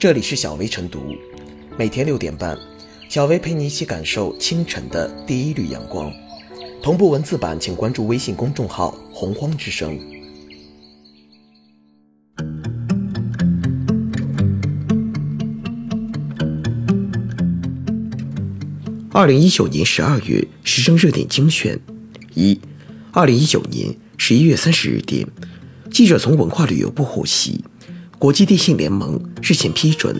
这里是小薇晨读，每天六点半，小薇陪你一起感受清晨的第一缕阳光。同步文字版，请关注微信公众号“洪荒之声”。二零一九年十二月时政热点精选一，二零一九年十一月三十日电，记者从文化旅游部获悉。国际电信联盟日前批准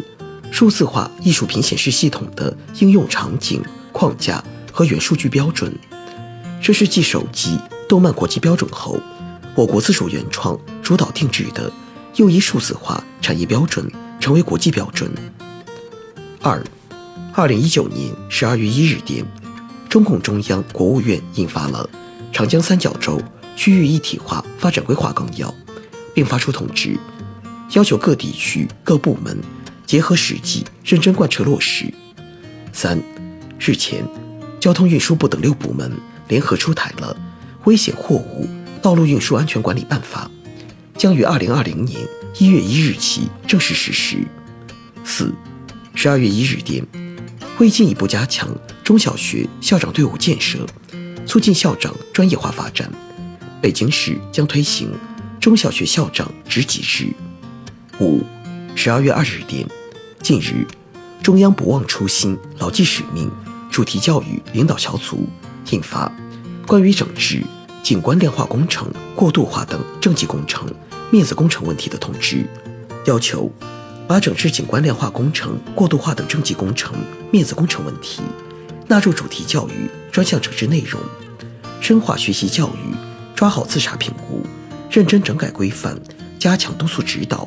数字化艺术品显示系统的应用场景、框架和原数据标准。这是继手机、动漫国际标准后，我国自主原创、主导定制的又一数字化产业标准成为国际标准。二，二零一九年十二月一日电，中共中央、国务院印发了《长江三角洲区域一体化发展规划纲要》，并发出通知。要求各地区各部门结合实际，认真贯彻落实。三日前，交通运输部等六部门联合出台了《危险货物道路运输安全管理办法》，将于二零二零年一月一日起正式实施。四十二月一日电，为进一步加强中小学校长队伍建设，促进校长专业化发展，北京市将推行中小学校长职级制。五，十二月二十日电，近日，中央不忘初心、牢记使命主题教育领导小组印发《关于整治景观亮化工程过度化等政绩工程面子工程问题的通知》，要求把整治景观亮化工程过度化等政绩工程面子工程问题纳入主题教育专项整治内容，深化学习教育，抓好自查评估，认真整改规范，加强督促指导。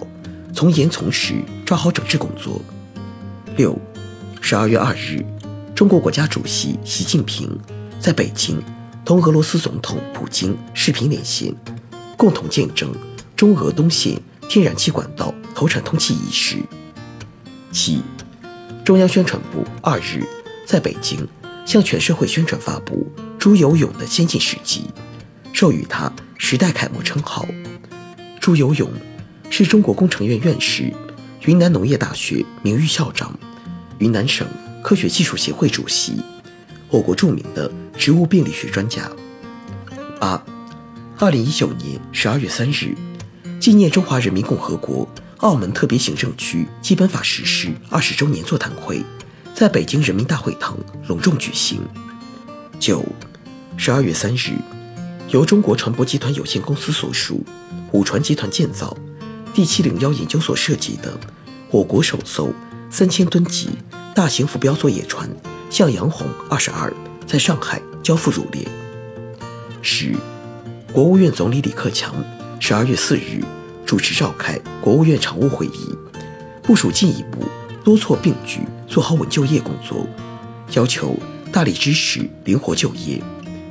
从严从实抓好整治工作。六，十二月二日，中国国家主席习近平在北京同俄罗斯总统普京视频连线，共同见证中俄东线天然气管道投产通气仪式。七，中央宣传部二日在北京向全社会宣传发布朱有勇的先进事迹，授予他“时代楷模”称号。朱有勇。是中国工程院院士，云南农业大学名誉校长，云南省科学技术协会主席，我国著名的植物病理学专家。八，二零一九年十二月三日，纪念中华人民共和国澳门特别行政区基本法实施二十周年座谈会在北京人民大会堂隆重举行。九，十二月三日，由中国船舶集团有限公司所属，五船集团建造。第七零幺研究所设计的我国首艘三千吨级大型浮标作业船“向阳红二十二”在上海交付入列。十，国务院总理李克强十二月四日主持召开国务院常务会议，部署进一步多措并举做好稳就业工作，要求大力支持灵活就业，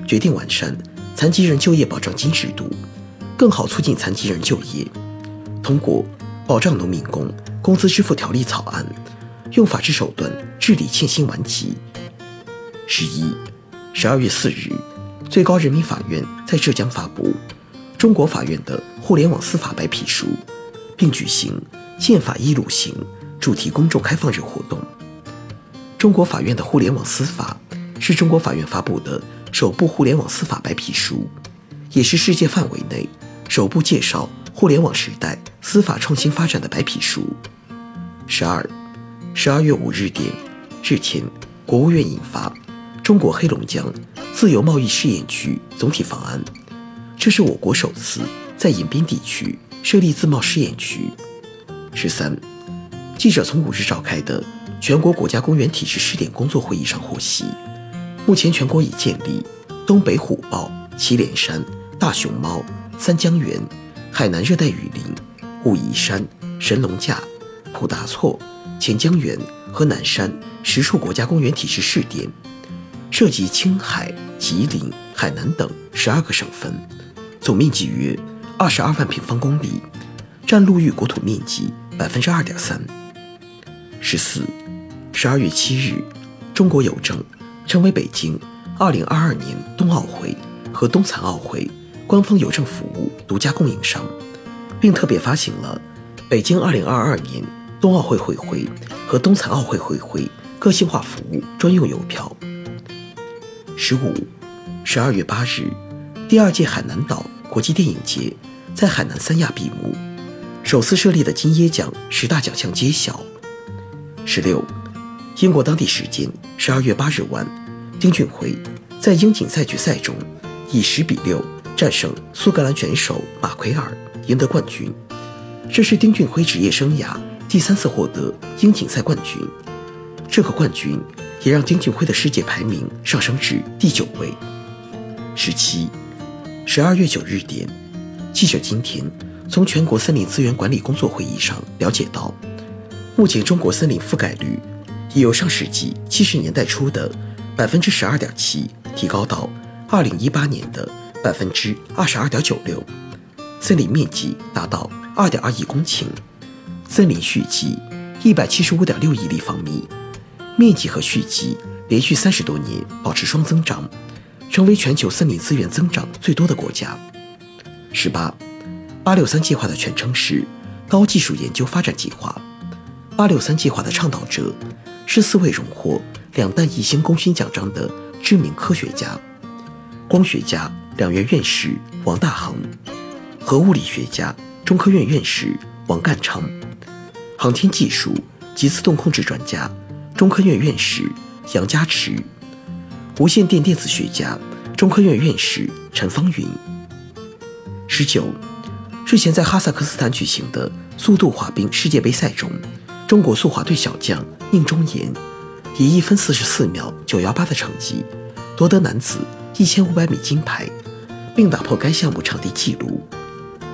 决定完善残疾人就业保障金制度，更好促进残疾人就业。通过保障农民工工资支付条例草案，用法治手段治理欠薪顽疾。十一，十二月四日，最高人民法院在浙江发布中国法院的互联网司法白皮书，并举行“宪法一路行”主题公众开放日活动。中国法院的互联网司法是中国法院发布的首部互联网司法白皮书，也是世界范围内首部介绍互联网时代。司法创新发展的白皮书。十二，十二月五日电，日前，国务院印发《中国黑龙江自由贸易试验区总体方案》，这是我国首次在延边地区设立自贸试验区。十三，记者从五日召开的全国国家公园体制试点工作会议上获悉，目前全国已建立东北虎豹、祁连山、大熊猫、三江源、海南热带雨林。武夷山、神农架、普达措、钱江源和南山十处国家公园体制试点，涉及青海、吉林、海南等十二个省份，总面积约二十二万平方公里，占陆域国土面积百分之二点三。十四，十二月七日，中国邮政成为北京二零二二年冬奥会和冬残奥会官方邮政服务独家供应商。并特别发行了北京2022年冬奥会会徽和冬残奥会会徽个性化服务专用邮票。十五，十二月八日，第二届海南岛国际电影节在海南三亚闭幕，首次设立的金椰奖十大奖项揭晓。十六，英国当地时间十二月八日晚，丁俊晖在英锦赛决赛中以十比六战胜苏格兰选手马奎尔，赢得冠军。这是丁俊晖职业生涯第三次获得英锦赛冠军，这个冠军也让丁俊晖的世界排名上升至第九位。十七，十二月九日点，记者今天从全国森林资源管理工作会议上了解到。目前，中国森林覆盖率已由上世纪七十年代初的百分之十二点七提高到二零一八年的百分之二十二点九六，森林面积达到二点二亿公顷，森林蓄积一百七十五点六亿立方米，面积和蓄积连续三十多年保持双增长，成为全球森林资源增长最多的国家。十八，八六三计划的全称是高技术研究发展计划。八六三计划的倡导者是四位荣获两弹一星功勋奖章的知名科学家：光学家两院院士王大珩，核物理学家中科院院士王淦昌，航天技术及自动控制专家中科院院士杨家驰，无线电电子学家中科院院士陈方云。十九，日前在哈萨克斯坦举行的速度滑冰世界杯赛中。中国速滑队小将宁忠岩以一分四十四秒九幺八的成绩夺得男子一千五百米金牌，并打破该项目场地纪录。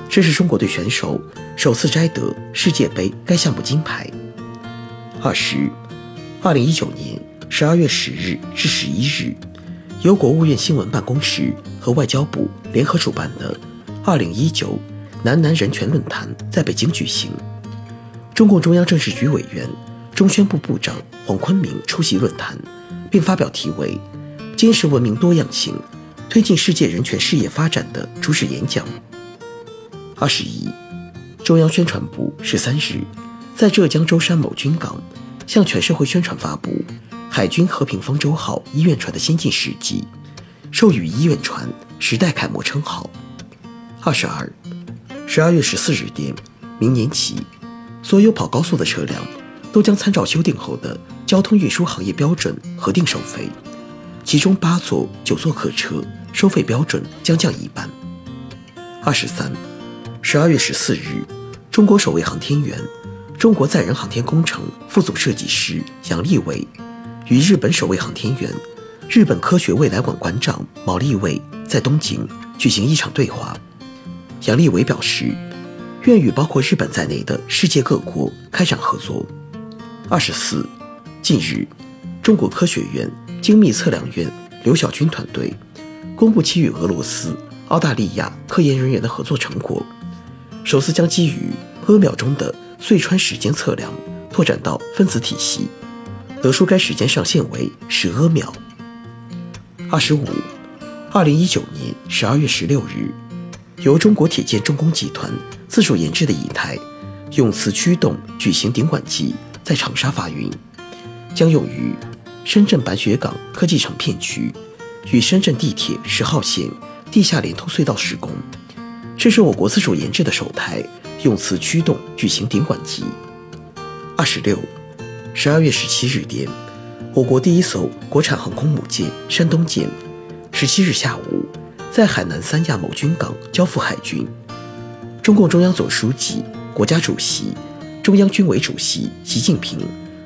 这是中国队选手首次摘得世界杯该项目金牌。二十，二零一九年十二月十日至十一日，由国务院新闻办公室和外交部联合主办的二零一九南南人权论坛在北京举行。中共中央政治局委员、中宣部部长黄坤明出席论坛，并发表题为“坚实文明多样性，推进世界人权事业发展”的主旨演讲。二十一，中央宣传部十三日在浙江舟山某军港向全社会宣传发布海军和平方舟号医院船的先进事迹，授予医院船“时代楷模”称号。二十二，十二月十四日电，明年起。所有跑高速的车辆都将参照修订后的交通运输行业标准核定收费，其中八座、九座客车收费标准将降一半。二十三，十二月十四日，中国首位航天员、中国载人航天工程副总设计师杨利伟与日本首位航天员、日本科学未来馆馆长毛利伟在东京举行一场对话。杨利伟表示。愿与包括日本在内的世界各国开展合作。二十四，近日，中国科学院精密测量院刘晓军团队公布其与俄罗斯、澳大利亚科研人员的合作成果，首次将基于阿秒钟的隧穿时间测量拓展到分子体系，得出该时间上限为十阿秒。二十五，二零一九年十二月十六日。由中国铁建重工集团自主研制的一台永磁驱动矩形顶管机在长沙发运，将用于深圳白雪港科技城片区与深圳地铁十号线地下连通隧道施工。这是我国自主研制的首台用磁驱动矩形顶管机。二十六，十二月十七日电，我国第一艘国产航空母舰山东舰，十七日下午。在海南三亚某军港交付海军，中共中央总书记、国家主席、中央军委主席习近平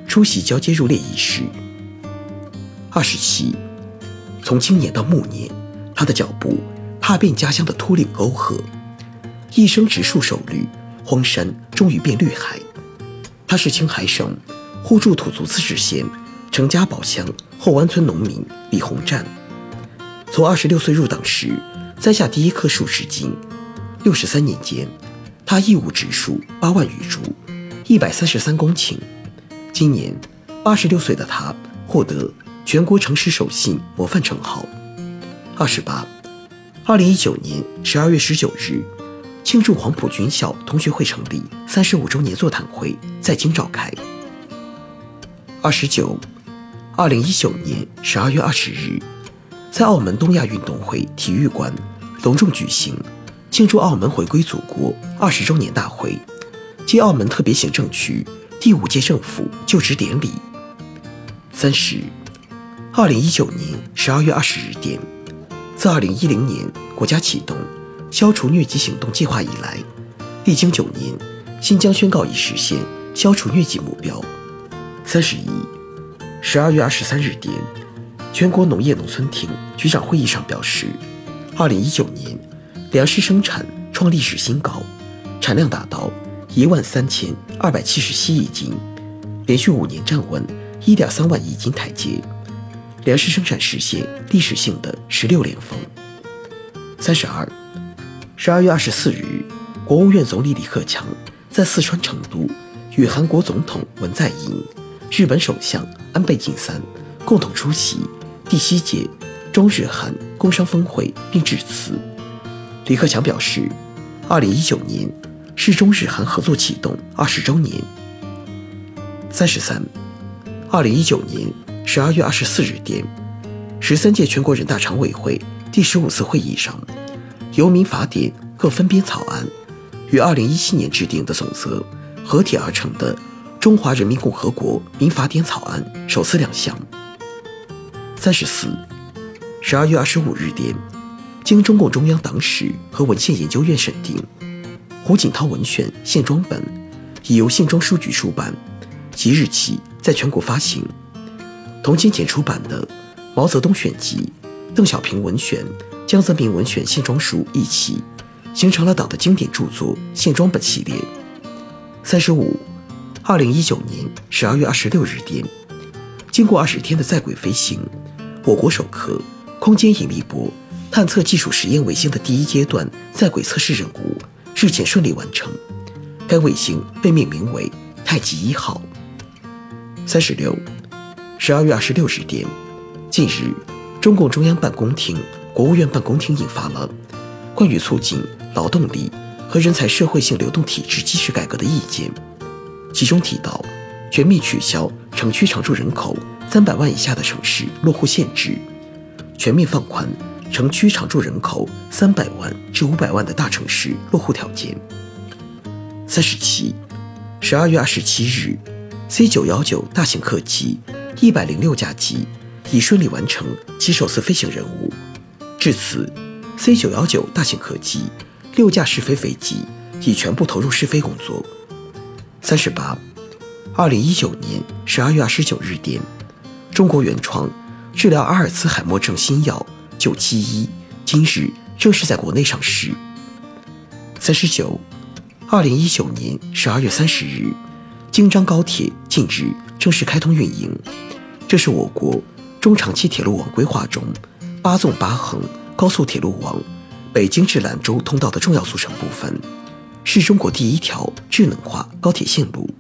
出席交接入列仪式。二十七，从青年到暮年，他的脚步踏遍家乡的秃岭沟壑，一生植树守绿，荒山终于变绿海。他是青海省互助土族自治县程家堡乡后湾村农民李洪战。从二十六岁入党时栽下第一棵树至今，六十三年间，他义务植树八万余株，一百三十三公顷。今年八十六岁的他获得全国诚实守信模范称号。二十八，二零一九年十二月十九日，庆祝黄埔军校同学会成立三十五周年座谈会在京召开。二十九，二零一九年十二月二十日，在澳门东亚运动会体育馆隆重举行庆祝澳门回归祖国二十周年大会暨澳门特别行政区第五届政府就职典礼。三十，二零一九年十二月二十日电，自二零一零年国家启动消除疟疾行动计划以来，历经九年，新疆宣告已实现消除疟疾目标。三十一，十二月二十三日电，全国农业农村厅局长会议上表示，二零一九年粮食生产创历史新高，产量达到一万三千二百七十七亿斤，连续五年站稳一点三万亿斤台阶，粮食生产实现历史性的十六连峰。三十二，十二月二十四日，国务院总理李克强在四川成都与韩国总统文在寅。日本首相安倍晋三共同出席第七届中日韩工商峰会并致辞。李克强表示，二零一九年是中日韩合作启动二十周年。三十三，二零一九年十二月二十四日电，十三届全国人大常委会第十五次会议上，由民法典各分编草案与二零一七年制定的总则合体而成的。中华人民共和国民法典草案首次亮相。三十四，十二月二十五日电，经中共中央党史和文献研究院审定，胡锦涛文选线装本已由信装书局出版，即日起在全国发行。同今前出版的《毛泽东选集》《邓小平文选》《江泽民文选》线装书一起，形成了党的经典著作线装本系列。三十五。二零一九年十二月二十六日电，经过二十天的在轨飞行，我国首颗空间引力波探测技术实验卫星的第一阶段在轨测试任务日前顺利完成。该卫星被命名为太极一号。三十六，十二月二十六日电，近日，中共中央办公厅、国务院办公厅印发了关于促进劳动力和人才社会性流动体制机制改革的意见。其中提到，全面取消城区常住人口三百万以下的城市落户限制，全面放宽城区常住人口三百万至五百万的大城市落户条件。三十七，十二月二十七日，C 九幺九大型客机一百零六架机已顺利完成其首次飞行任务。至此，C 九幺九大型客机六架试飞飞机已全部投入试飞工作。三十八，二零一九年十二月二十九日电，中国原创治疗阿尔茨海默症新药九七一今日正式在国内上市。三十九，二零一九年十二月三十日，京张高铁近日正式开通运营，这是我国中长期铁路网规划中八纵八横高速铁路网北京至兰州通道的重要组成部分。是中国第一条智能化高铁线路。